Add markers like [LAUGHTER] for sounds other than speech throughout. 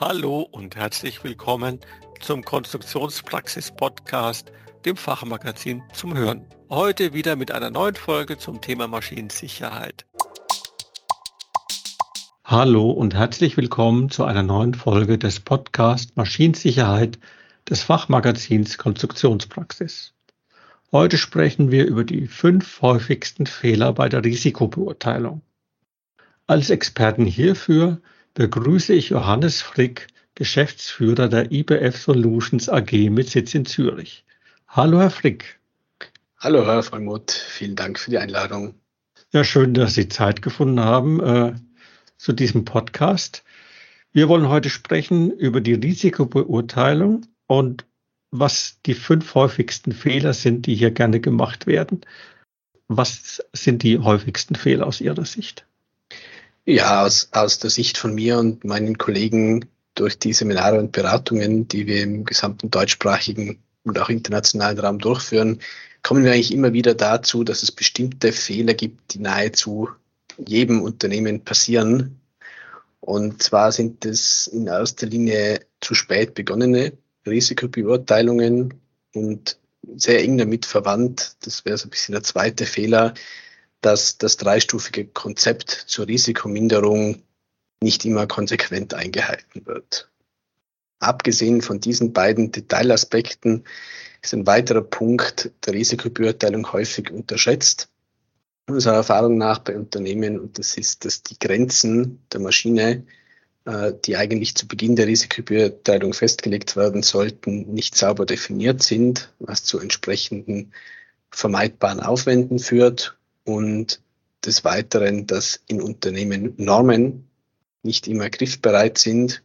Hallo und herzlich willkommen zum Konstruktionspraxis-Podcast, dem Fachmagazin zum Hören. Heute wieder mit einer neuen Folge zum Thema Maschinensicherheit. Hallo und herzlich willkommen zu einer neuen Folge des Podcasts Maschinensicherheit des Fachmagazins Konstruktionspraxis. Heute sprechen wir über die fünf häufigsten Fehler bei der Risikobeurteilung. Als Experten hierfür begrüße ich Johannes Frick, Geschäftsführer der IBF Solutions AG mit Sitz in Zürich. Hallo, Herr Frick. Hallo, Herr Vollmuth. Vielen Dank für die Einladung. Ja, schön, dass Sie Zeit gefunden haben äh, zu diesem Podcast. Wir wollen heute sprechen über die Risikobeurteilung und was die fünf häufigsten Fehler sind, die hier gerne gemacht werden. Was sind die häufigsten Fehler aus Ihrer Sicht? Ja, aus, aus der Sicht von mir und meinen Kollegen durch die Seminare und Beratungen, die wir im gesamten deutschsprachigen und auch internationalen Raum durchführen, kommen wir eigentlich immer wieder dazu, dass es bestimmte Fehler gibt, die nahezu jedem Unternehmen passieren. Und zwar sind es in erster Linie zu spät begonnene Risikobeurteilungen und sehr eng damit verwandt, das wäre so ein bisschen der zweite Fehler, dass das dreistufige Konzept zur Risikominderung nicht immer konsequent eingehalten wird. Abgesehen von diesen beiden Detailaspekten ist ein weiterer Punkt der Risikobeurteilung häufig unterschätzt. Unserer Erfahrung nach bei Unternehmen, und das ist, dass die Grenzen der Maschine, äh, die eigentlich zu Beginn der Risikobeurteilung festgelegt werden sollten, nicht sauber definiert sind, was zu entsprechenden vermeidbaren Aufwänden führt und des Weiteren, dass in Unternehmen Normen nicht immer griffbereit sind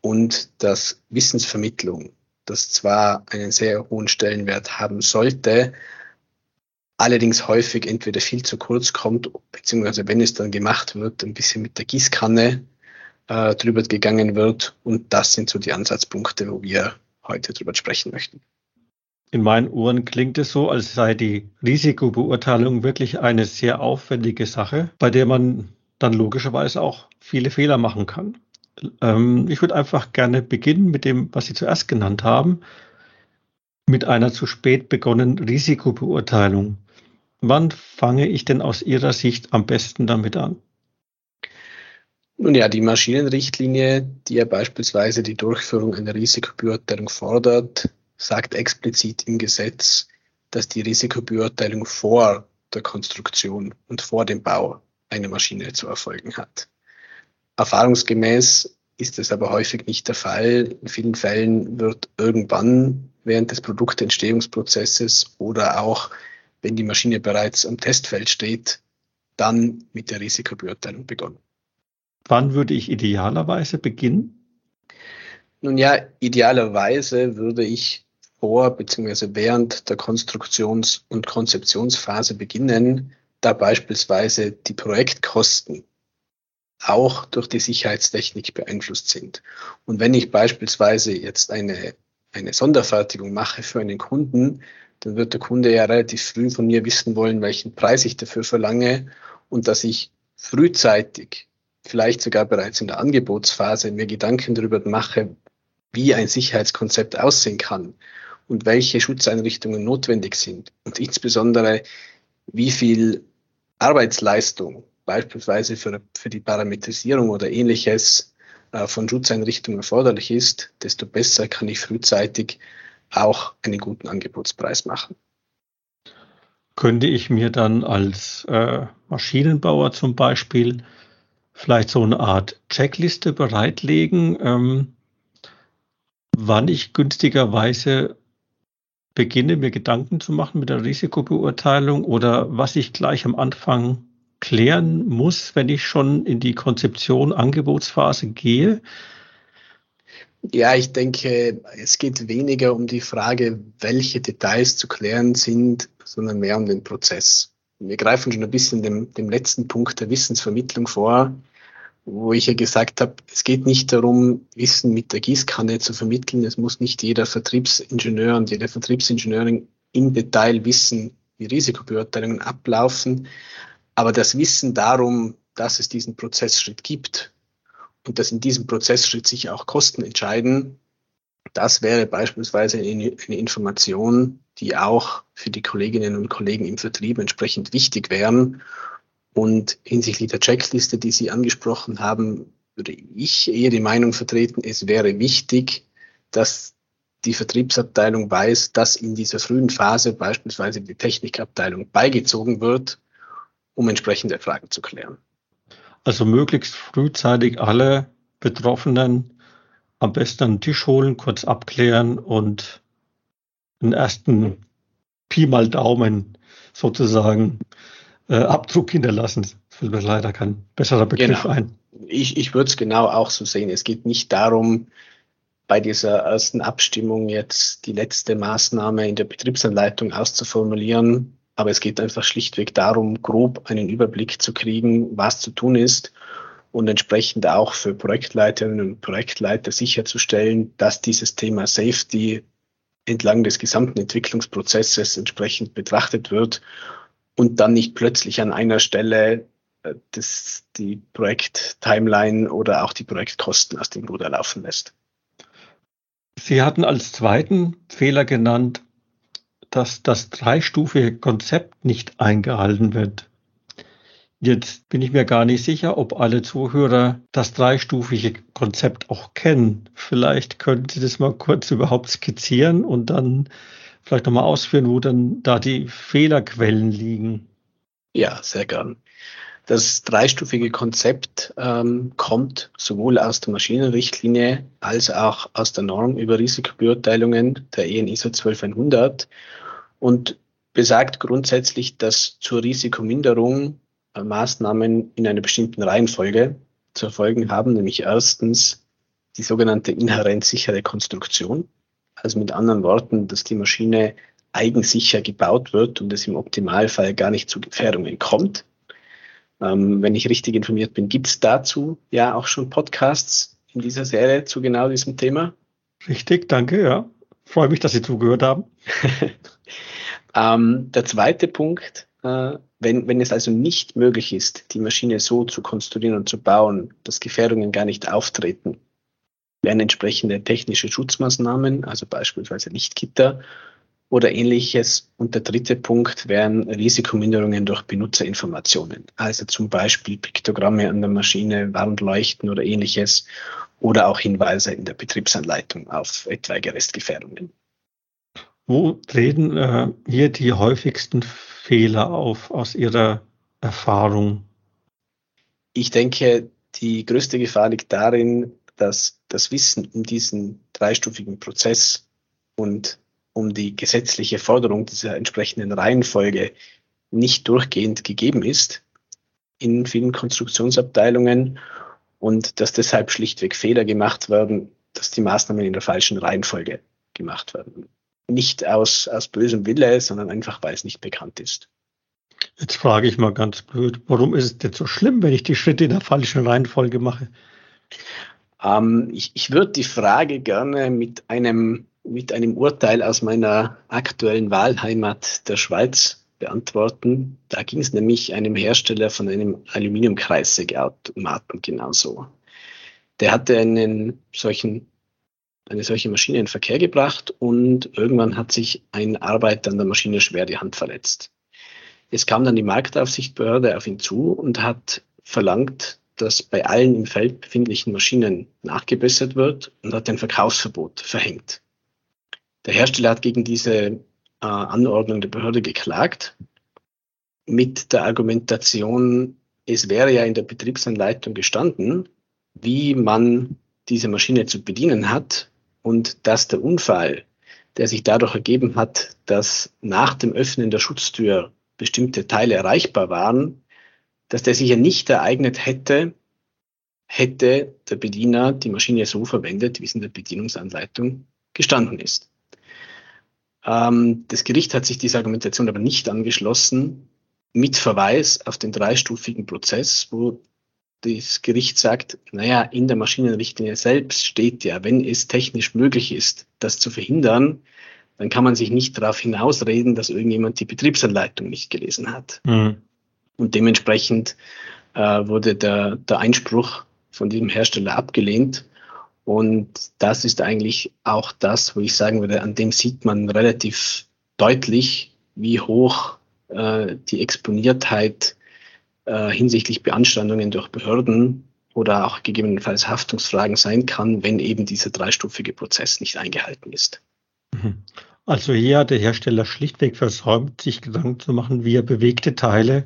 und dass Wissensvermittlung, das zwar einen sehr hohen Stellenwert haben sollte, allerdings häufig entweder viel zu kurz kommt, beziehungsweise wenn es dann gemacht wird, ein bisschen mit der Gießkanne äh, drüber gegangen wird. Und das sind so die Ansatzpunkte, wo wir heute drüber sprechen möchten. In meinen Ohren klingt es so, als sei die Risikobeurteilung wirklich eine sehr aufwendige Sache, bei der man dann logischerweise auch viele Fehler machen kann. Ähm, ich würde einfach gerne beginnen mit dem, was Sie zuerst genannt haben, mit einer zu spät begonnenen Risikobeurteilung. Wann fange ich denn aus Ihrer Sicht am besten damit an? Nun ja, die Maschinenrichtlinie, die ja beispielsweise die Durchführung einer Risikobeurteilung fordert, sagt explizit im Gesetz, dass die Risikobeurteilung vor der Konstruktion und vor dem Bau einer Maschine zu erfolgen hat. Erfahrungsgemäß ist es aber häufig nicht der Fall. In vielen Fällen wird irgendwann während des Produktentstehungsprozesses oder auch wenn die Maschine bereits am Testfeld steht, dann mit der Risikobeurteilung begonnen. Wann würde ich idealerweise beginnen? Nun ja, idealerweise würde ich vor bzw. während der Konstruktions- und Konzeptionsphase beginnen, da beispielsweise die Projektkosten auch durch die Sicherheitstechnik beeinflusst sind. Und wenn ich beispielsweise jetzt eine, eine Sonderfertigung mache für einen Kunden, dann wird der Kunde ja relativ früh von mir wissen wollen, welchen Preis ich dafür verlange und dass ich frühzeitig, vielleicht sogar bereits in der Angebotsphase, mir Gedanken darüber mache, wie ein Sicherheitskonzept aussehen kann und welche Schutzeinrichtungen notwendig sind und insbesondere wie viel Arbeitsleistung beispielsweise für, für die Parametrisierung oder ähnliches äh, von Schutzeinrichtungen erforderlich ist, desto besser kann ich frühzeitig auch einen guten Angebotspreis machen. Könnte ich mir dann als äh, Maschinenbauer zum Beispiel vielleicht so eine Art Checkliste bereitlegen, ähm, wann ich günstigerweise beginne, mir Gedanken zu machen mit der Risikobeurteilung oder was ich gleich am Anfang klären muss, wenn ich schon in die Konzeption, Angebotsphase gehe? Ja, ich denke, es geht weniger um die Frage, welche Details zu klären sind, sondern mehr um den Prozess. Wir greifen schon ein bisschen dem, dem letzten Punkt der Wissensvermittlung vor wo ich ja gesagt habe, es geht nicht darum, Wissen mit der Gießkanne zu vermitteln. Es muss nicht jeder Vertriebsingenieur und jede Vertriebsingenieurin im Detail wissen, wie Risikobeurteilungen ablaufen. Aber das Wissen darum, dass es diesen Prozessschritt gibt und dass in diesem Prozessschritt sich auch Kosten entscheiden, das wäre beispielsweise eine, Information, die auch für die Kolleginnen und Kollegen im Vertrieb entsprechend wichtig wären. Und hinsichtlich der Checkliste, die Sie angesprochen haben, würde ich eher die Meinung vertreten, es wäre wichtig, dass die Vertriebsabteilung weiß, dass in dieser frühen Phase beispielsweise die Technikabteilung beigezogen wird, um entsprechende Fragen zu klären. Also möglichst frühzeitig alle Betroffenen am besten an den Tisch holen, kurz abklären und einen ersten Pi mal Daumen sozusagen äh, Abdruck hinterlassen. Fällt mir leider kein besserer Begriff genau. ein. Ich, ich würde es genau auch so sehen. Es geht nicht darum, bei dieser ersten Abstimmung jetzt die letzte Maßnahme in der Betriebsanleitung auszuformulieren, aber es geht einfach schlichtweg darum, grob einen Überblick zu kriegen, was zu tun ist und entsprechend auch für Projektleiterinnen und Projektleiter sicherzustellen, dass dieses Thema Safety entlang des gesamten Entwicklungsprozesses entsprechend betrachtet wird und dann nicht plötzlich an einer Stelle äh, das, die Projekt-Timeline oder auch die Projektkosten aus dem Ruder laufen lässt. Sie hatten als zweiten Fehler genannt, dass das dreistufige Konzept nicht eingehalten wird. Jetzt bin ich mir gar nicht sicher, ob alle Zuhörer das dreistufige Konzept auch kennen. Vielleicht könnten Sie das mal kurz überhaupt skizzieren und dann vielleicht nochmal ausführen, wo dann da die Fehlerquellen liegen. Ja, sehr gern. Das dreistufige Konzept ähm, kommt sowohl aus der Maschinenrichtlinie als auch aus der Norm über Risikobeurteilungen der EN ISO 12100 und besagt grundsätzlich, dass zur Risikominderung äh, Maßnahmen in einer bestimmten Reihenfolge zu erfolgen haben, nämlich erstens die sogenannte inhärent sichere Konstruktion, also mit anderen Worten, dass die Maschine eigensicher gebaut wird und es im Optimalfall gar nicht zu Gefährdungen kommt. Ähm, wenn ich richtig informiert bin, gibt es dazu ja auch schon Podcasts in dieser Serie zu genau diesem Thema. Richtig, danke, ja. Freue mich, dass Sie zugehört haben. [LAUGHS] ähm, der zweite Punkt äh, wenn, wenn es also nicht möglich ist, die Maschine so zu konstruieren und zu bauen, dass Gefährdungen gar nicht auftreten, werden entsprechende technische Schutzmaßnahmen, also beispielsweise Lichtgitter oder ähnliches. Und der dritte Punkt wären Risikominderungen durch Benutzerinformationen, also zum Beispiel Piktogramme an der Maschine, Warnleuchten oder ähnliches oder auch Hinweise in der Betriebsanleitung auf etwaige Restgefährdungen. Wo treten äh, hier die häufigsten Fehler auf aus Ihrer Erfahrung? Ich denke, die größte Gefahr liegt darin, dass das Wissen um diesen dreistufigen Prozess und um die gesetzliche Forderung dieser entsprechenden Reihenfolge nicht durchgehend gegeben ist in vielen Konstruktionsabteilungen und dass deshalb schlichtweg Fehler gemacht werden, dass die Maßnahmen in der falschen Reihenfolge gemacht werden nicht aus, aus bösem Wille, sondern einfach, weil es nicht bekannt ist. Jetzt frage ich mal ganz blöd, warum ist es denn so schlimm, wenn ich die Schritte in der falschen Reihenfolge mache? Ähm, ich, ich würde die Frage gerne mit einem, mit einem Urteil aus meiner aktuellen Wahlheimat der Schweiz beantworten. Da ging es nämlich einem Hersteller von einem Aluminiumkreissägeautomaten genauso. Der hatte einen solchen eine solche Maschine in Verkehr gebracht und irgendwann hat sich ein Arbeiter an der Maschine schwer die Hand verletzt. Es kam dann die Marktaufsichtbehörde auf ihn zu und hat verlangt, dass bei allen im Feld befindlichen Maschinen nachgebessert wird und hat ein Verkaufsverbot verhängt. Der Hersteller hat gegen diese äh, Anordnung der Behörde geklagt mit der Argumentation, es wäre ja in der Betriebsanleitung gestanden, wie man diese Maschine zu bedienen hat und dass der Unfall, der sich dadurch ergeben hat, dass nach dem Öffnen der Schutztür bestimmte Teile erreichbar waren, dass der sich ja nicht ereignet hätte, hätte der Bediener die Maschine so verwendet, wie es in der Bedienungsanleitung gestanden ist. Ähm, das Gericht hat sich dieser Argumentation aber nicht angeschlossen, mit Verweis auf den dreistufigen Prozess, wo das Gericht sagt, naja, in der Maschinenrichtlinie selbst steht ja, wenn es technisch möglich ist, das zu verhindern, dann kann man sich nicht darauf hinausreden, dass irgendjemand die Betriebsanleitung nicht gelesen hat. Mhm. Und dementsprechend äh, wurde der, der Einspruch von diesem Hersteller abgelehnt. Und das ist eigentlich auch das, wo ich sagen würde, an dem sieht man relativ deutlich, wie hoch äh, die Exponiertheit äh, hinsichtlich Beanstandungen durch Behörden oder auch gegebenenfalls Haftungsfragen sein kann, wenn eben dieser dreistufige Prozess nicht eingehalten ist. Mhm. Also hier hat der Hersteller schlichtweg versäumt, sich Gedanken zu machen, wie er bewegte Teile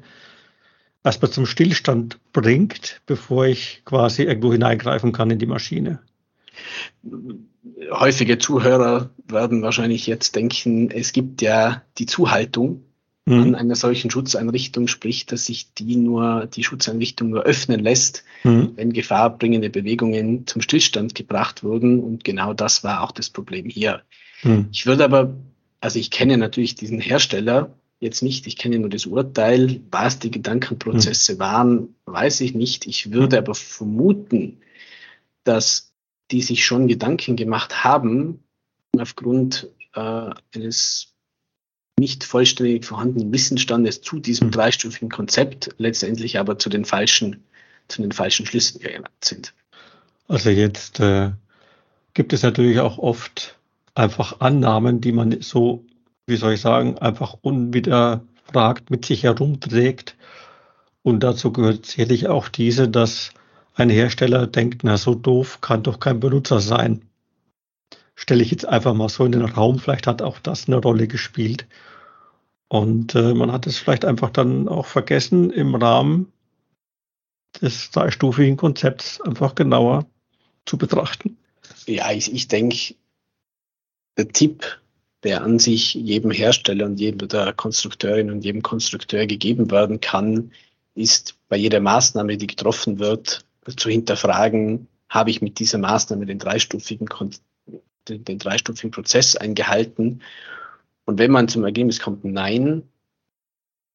erstmal zum Stillstand bringt, bevor ich quasi irgendwo hineingreifen kann in die Maschine. Häufige Zuhörer werden wahrscheinlich jetzt denken, es gibt ja die Zuhaltung mhm. an einer solchen Schutzeinrichtung, sprich, dass sich die nur, die Schutzeinrichtung nur öffnen lässt, mhm. wenn gefahrbringende Bewegungen zum Stillstand gebracht wurden. Und genau das war auch das Problem hier. Mhm. Ich würde aber, also ich kenne natürlich diesen Hersteller jetzt nicht, ich kenne nur das Urteil, was die Gedankenprozesse mhm. waren, weiß ich nicht. Ich würde aber vermuten, dass die sich schon Gedanken gemacht haben aufgrund äh, eines nicht vollständig vorhandenen Wissensstandes zu diesem hm. dreistufigen Konzept, letztendlich aber zu den falschen, zu den falschen Schlüssen gelangt sind. Also jetzt äh, gibt es natürlich auch oft einfach Annahmen, die man so, wie soll ich sagen, einfach unwiderfragt mit sich herumträgt. Und dazu gehört sicherlich auch diese, dass ein Hersteller denkt, na so doof kann doch kein Benutzer sein stelle ich jetzt einfach mal so in den Raum. Vielleicht hat auch das eine Rolle gespielt. Und äh, man hat es vielleicht einfach dann auch vergessen, im Rahmen des dreistufigen Konzepts einfach genauer zu betrachten. Ja, ich, ich denke, der Tipp, der an sich jedem Hersteller und jeder Konstrukteurin und jedem Konstrukteur gegeben werden kann, ist bei jeder Maßnahme, die getroffen wird, zu hinterfragen, habe ich mit dieser Maßnahme den dreistufigen den, den dreistufigen Prozess eingehalten. Und wenn man zum Ergebnis kommt, nein,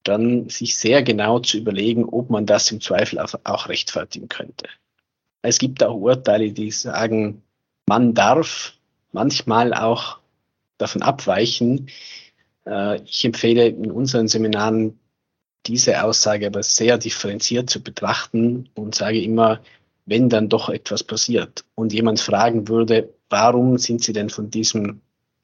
dann sich sehr genau zu überlegen, ob man das im Zweifel auch rechtfertigen könnte. Es gibt auch Urteile, die sagen, man darf manchmal auch davon abweichen. Äh, ich empfehle in unseren Seminaren diese Aussage aber sehr differenziert zu betrachten und sage immer, wenn dann doch etwas passiert und jemand fragen würde, warum sind Sie denn von diesem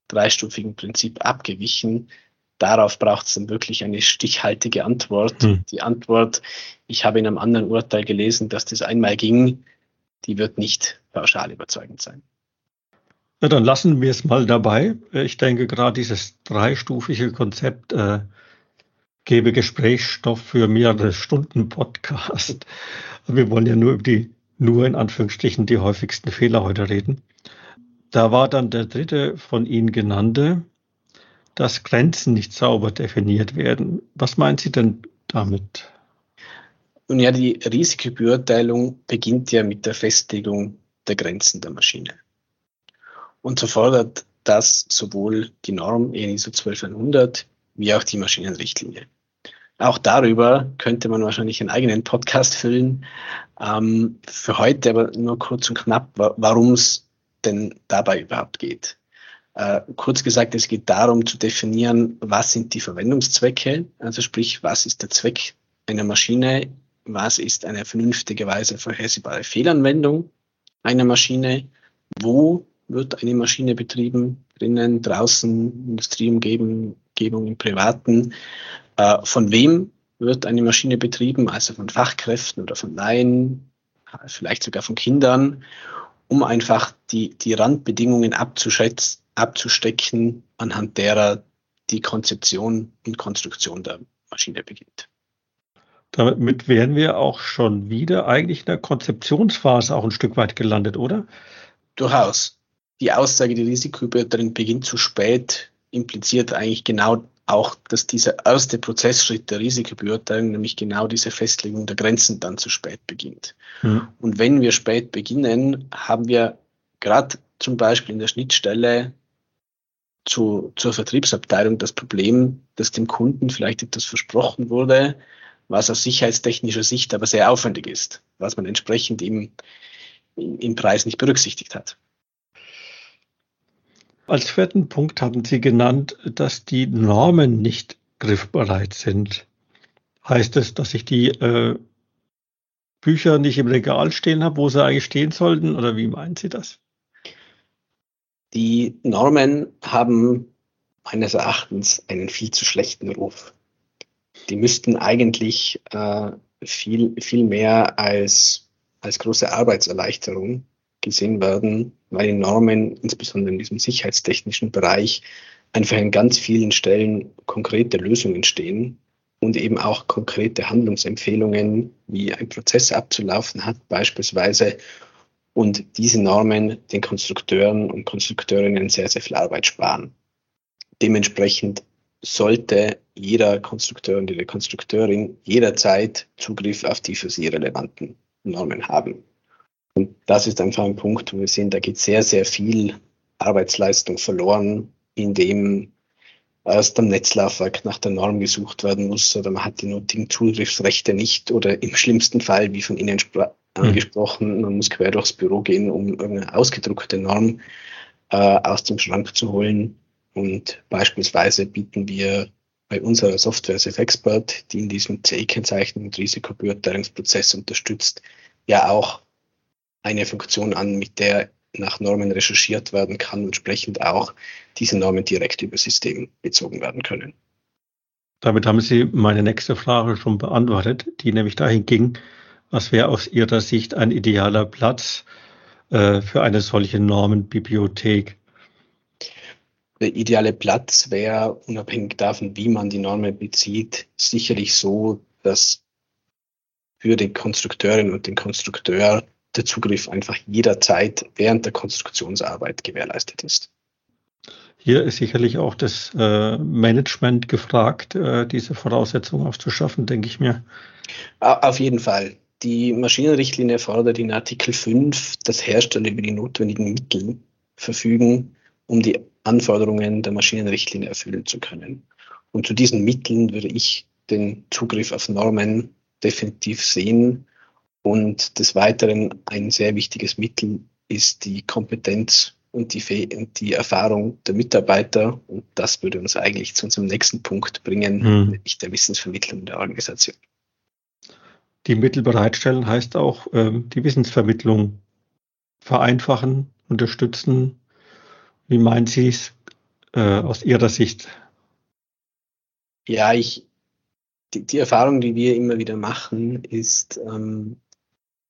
dreistufigen Prinzip abgewichen? Darauf braucht es dann wirklich eine stichhaltige Antwort. Hm. Die Antwort, ich habe in einem anderen Urteil gelesen, dass das einmal ging, die wird nicht pauschal überzeugend sein. Ja, dann lassen wir es mal dabei. Ich denke, gerade dieses dreistufige Konzept äh, gebe Gesprächsstoff für mehrere Stunden Podcast. Wir wollen ja nur über die, nur in Anführungsstrichen, die häufigsten Fehler heute reden. Da war dann der dritte von Ihnen genannte, dass Grenzen nicht sauber definiert werden. Was meint Sie denn damit? Nun ja, die Risikobeurteilung beginnt ja mit der Festlegung der Grenzen der Maschine. Und so fordert das sowohl die Norm ENISO 12100 wie auch die Maschinenrichtlinie. Auch darüber könnte man wahrscheinlich einen eigenen Podcast füllen. Ähm, für heute aber nur kurz und knapp, warum es denn dabei überhaupt geht. Äh, kurz gesagt, es geht darum zu definieren, was sind die Verwendungszwecke, also sprich, was ist der Zweck einer Maschine, was ist eine vernünftigerweise vorhersehbare Fehlanwendung einer Maschine, wo wird eine Maschine betrieben, drinnen, draußen, Industrieumgebung, im Privaten, äh, von wem wird eine Maschine betrieben, also von Fachkräften oder von Laien, vielleicht sogar von Kindern um einfach die, die Randbedingungen abzuschätzen, abzustecken, anhand derer die Konzeption und Konstruktion der Maschine beginnt. Damit wären wir auch schon wieder eigentlich in der Konzeptionsphase auch ein Stück weit gelandet, oder? Durchaus. Die Aussage, die Risikoübertragung beginnt zu spät, impliziert eigentlich genau auch, dass dieser erste Prozessschritt der Risikobeurteilung, nämlich genau diese Festlegung der Grenzen, dann zu spät beginnt. Mhm. Und wenn wir spät beginnen, haben wir gerade zum Beispiel in der Schnittstelle zu, zur Vertriebsabteilung das Problem, dass dem Kunden vielleicht etwas versprochen wurde, was aus sicherheitstechnischer Sicht aber sehr aufwendig ist, was man entsprechend im, im Preis nicht berücksichtigt hat. Als vierten Punkt haben Sie genannt, dass die Normen nicht griffbereit sind. Heißt es, dass ich die äh, Bücher nicht im Regal stehen habe, wo sie eigentlich stehen sollten? Oder wie meinen Sie das? Die Normen haben meines Erachtens einen viel zu schlechten Ruf. Die müssten eigentlich äh, viel, viel mehr als, als große Arbeitserleichterung gesehen werden, weil die Normen, insbesondere in diesem sicherheitstechnischen Bereich, einfach an ganz vielen Stellen konkrete Lösungen stehen und eben auch konkrete Handlungsempfehlungen, wie ein Prozess abzulaufen hat, beispielsweise. Und diese Normen den Konstrukteuren und Konstrukteurinnen sehr, sehr viel Arbeit sparen. Dementsprechend sollte jeder Konstrukteur und jede Konstrukteurin jederzeit Zugriff auf die für sie relevanten Normen haben. Und das ist einfach ein Punkt, wo wir sehen, da geht sehr, sehr viel Arbeitsleistung verloren, indem erst am Netzlaufwerk nach der Norm gesucht werden muss oder man hat die nötigen Zugriffsrechte nicht oder im schlimmsten Fall, wie von Ihnen hm. angesprochen, man muss quer durchs Büro gehen, um eine ausgedruckte Norm äh, aus dem Schrank zu holen. Und beispielsweise bieten wir bei unserer Software Safe Expert, die in diesem CE-Kennzeichnung und Risikobeurteilungsprozess unterstützt, ja auch eine Funktion an, mit der nach Normen recherchiert werden kann und entsprechend auch diese Normen direkt über System bezogen werden können. Damit haben Sie meine nächste Frage schon beantwortet, die nämlich dahin ging, was wäre aus Ihrer Sicht ein idealer Platz äh, für eine solche Normenbibliothek? Der ideale Platz wäre, unabhängig davon, wie man die Normen bezieht, sicherlich so, dass für die Konstrukteurin und den Konstrukteur der Zugriff einfach jederzeit während der Konstruktionsarbeit gewährleistet ist. Hier ist sicherlich auch das äh, Management gefragt, äh, diese Voraussetzungen aufzuschaffen, denke ich mir. Auf jeden Fall. Die Maschinenrichtlinie fordert in Artikel 5, dass Hersteller über die notwendigen Mittel verfügen, um die Anforderungen der Maschinenrichtlinie erfüllen zu können. Und zu diesen Mitteln würde ich den Zugriff auf Normen definitiv sehen und des Weiteren ein sehr wichtiges Mittel ist die Kompetenz und die, und die Erfahrung der Mitarbeiter. Und das würde uns eigentlich zu unserem nächsten Punkt bringen, hm. nämlich der Wissensvermittlung der Organisation. Die Mittel bereitstellen heißt auch ähm, die Wissensvermittlung vereinfachen, unterstützen. Wie meinen Sie es äh, aus Ihrer Sicht? Ja, ich, die, die Erfahrung, die wir immer wieder machen, ist, ähm,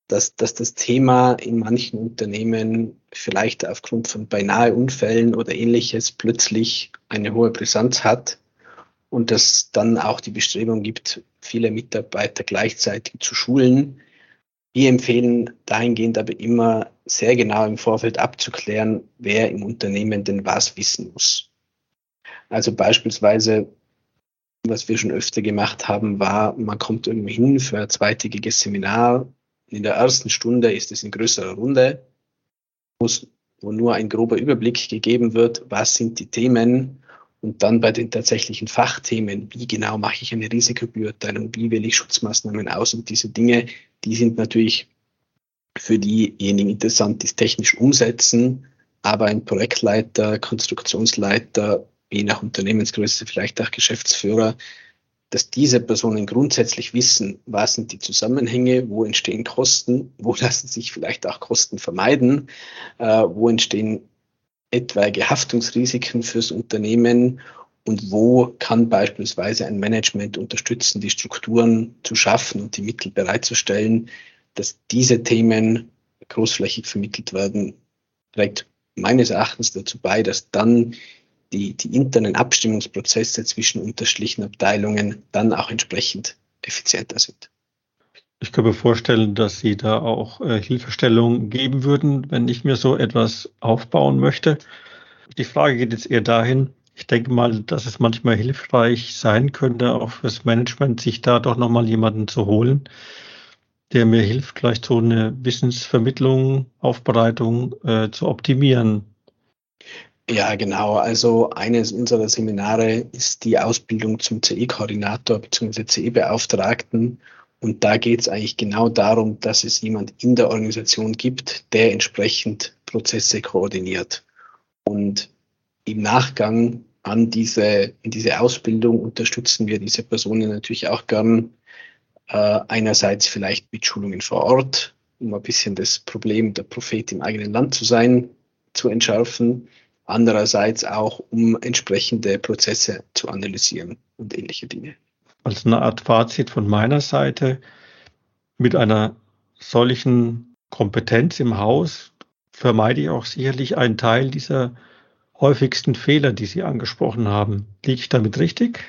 dass, dass das Thema in manchen Unternehmen vielleicht aufgrund von beinahe Unfällen oder ähnliches plötzlich eine hohe Brisanz hat und dass dann auch die Bestrebung gibt, viele Mitarbeiter gleichzeitig zu schulen. Wir empfehlen dahingehend aber immer sehr genau im Vorfeld abzuklären, wer im Unternehmen denn was wissen muss. Also beispielsweise, was wir schon öfter gemacht haben, war, man kommt irgendwo hin für ein zweitägiges Seminar, in der ersten Stunde ist es in größerer Runde, wo nur ein grober Überblick gegeben wird, was sind die Themen und dann bei den tatsächlichen Fachthemen, wie genau mache ich eine Risikobeurteilung, wie wähle ich Schutzmaßnahmen aus und diese Dinge, die sind natürlich für diejenigen interessant, die es technisch umsetzen, aber ein Projektleiter, Konstruktionsleiter, je nach Unternehmensgröße vielleicht auch Geschäftsführer, dass diese Personen grundsätzlich wissen, was sind die Zusammenhänge, wo entstehen Kosten, wo [LAUGHS] lassen sich vielleicht auch Kosten vermeiden, äh, wo entstehen etwaige Haftungsrisiken fürs Unternehmen und wo kann beispielsweise ein Management unterstützen, die Strukturen zu schaffen und die Mittel bereitzustellen, dass diese Themen großflächig vermittelt werden, trägt meines Erachtens dazu bei, dass dann die, die internen Abstimmungsprozesse zwischen unterschiedlichen Abteilungen dann auch entsprechend effizienter sind. Ich kann mir vorstellen, dass Sie da auch äh, Hilfestellung geben würden, wenn ich mir so etwas aufbauen möchte. Die Frage geht jetzt eher dahin, ich denke mal, dass es manchmal hilfreich sein könnte, auch fürs Management, sich da doch nochmal jemanden zu holen, der mir hilft, vielleicht so eine Wissensvermittlung, Aufbereitung äh, zu optimieren. Ja, genau. Also eines unserer Seminare ist die Ausbildung zum CE-Koordinator bzw. CE-Beauftragten. Und da geht es eigentlich genau darum, dass es jemand in der Organisation gibt, der entsprechend Prozesse koordiniert. Und im Nachgang an diese, in diese Ausbildung unterstützen wir diese Personen natürlich auch gern Äh, einerseits vielleicht mit Schulungen vor Ort, um ein bisschen das Problem der Prophet im eigenen Land zu sein, zu entschärfen. Andererseits auch, um entsprechende Prozesse zu analysieren und ähnliche Dinge. Als eine Art Fazit von meiner Seite, mit einer solchen Kompetenz im Haus vermeide ich auch sicherlich einen Teil dieser häufigsten Fehler, die Sie angesprochen haben. Liege ich damit richtig?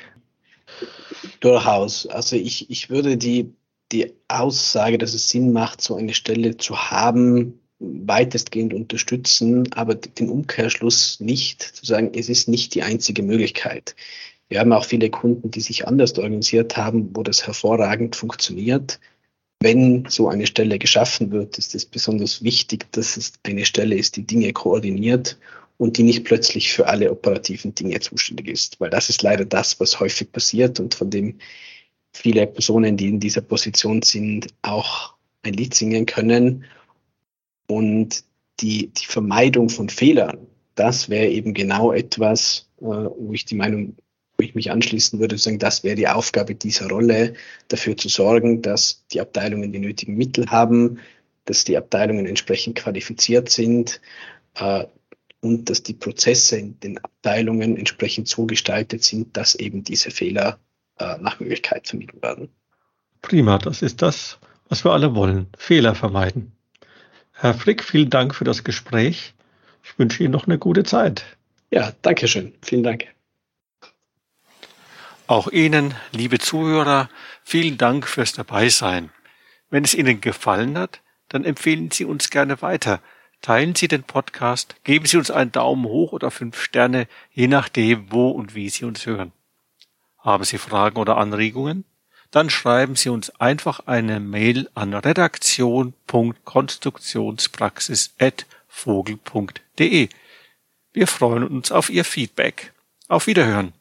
Durchaus. Also ich, ich würde die, die Aussage, dass es Sinn macht, so eine Stelle zu haben, weitestgehend unterstützen, aber den Umkehrschluss nicht zu sagen, es ist nicht die einzige Möglichkeit. Wir haben auch viele Kunden, die sich anders organisiert haben, wo das hervorragend funktioniert. Wenn so eine Stelle geschaffen wird, ist es besonders wichtig, dass es eine Stelle ist, die Dinge koordiniert und die nicht plötzlich für alle operativen Dinge zuständig ist. Weil das ist leider das, was häufig passiert und von dem viele Personen, die in dieser Position sind, auch ein Lied singen können. Und die, die Vermeidung von Fehlern, das wäre eben genau etwas, äh, wo ich die Meinung, wo ich mich anschließen würde, sagen, das wäre die Aufgabe dieser Rolle, dafür zu sorgen, dass die Abteilungen die nötigen Mittel haben, dass die Abteilungen entsprechend qualifiziert sind, äh, und dass die Prozesse in den Abteilungen entsprechend so gestaltet sind, dass eben diese Fehler äh, nach Möglichkeit vermieden werden. Prima, das ist das, was wir alle wollen. Fehler vermeiden. Herr Frick, vielen Dank für das Gespräch. Ich wünsche Ihnen noch eine gute Zeit. Ja, danke schön. Vielen Dank. Auch Ihnen, liebe Zuhörer, vielen Dank fürs Dabeisein. Wenn es Ihnen gefallen hat, dann empfehlen Sie uns gerne weiter Teilen Sie den Podcast, geben Sie uns einen Daumen hoch oder fünf Sterne, je nachdem, wo und wie Sie uns hören. Haben Sie Fragen oder Anregungen? Dann schreiben Sie uns einfach eine Mail an redaktion.konstruktionspraxis.vogel.de. Wir freuen uns auf Ihr Feedback. Auf Wiederhören.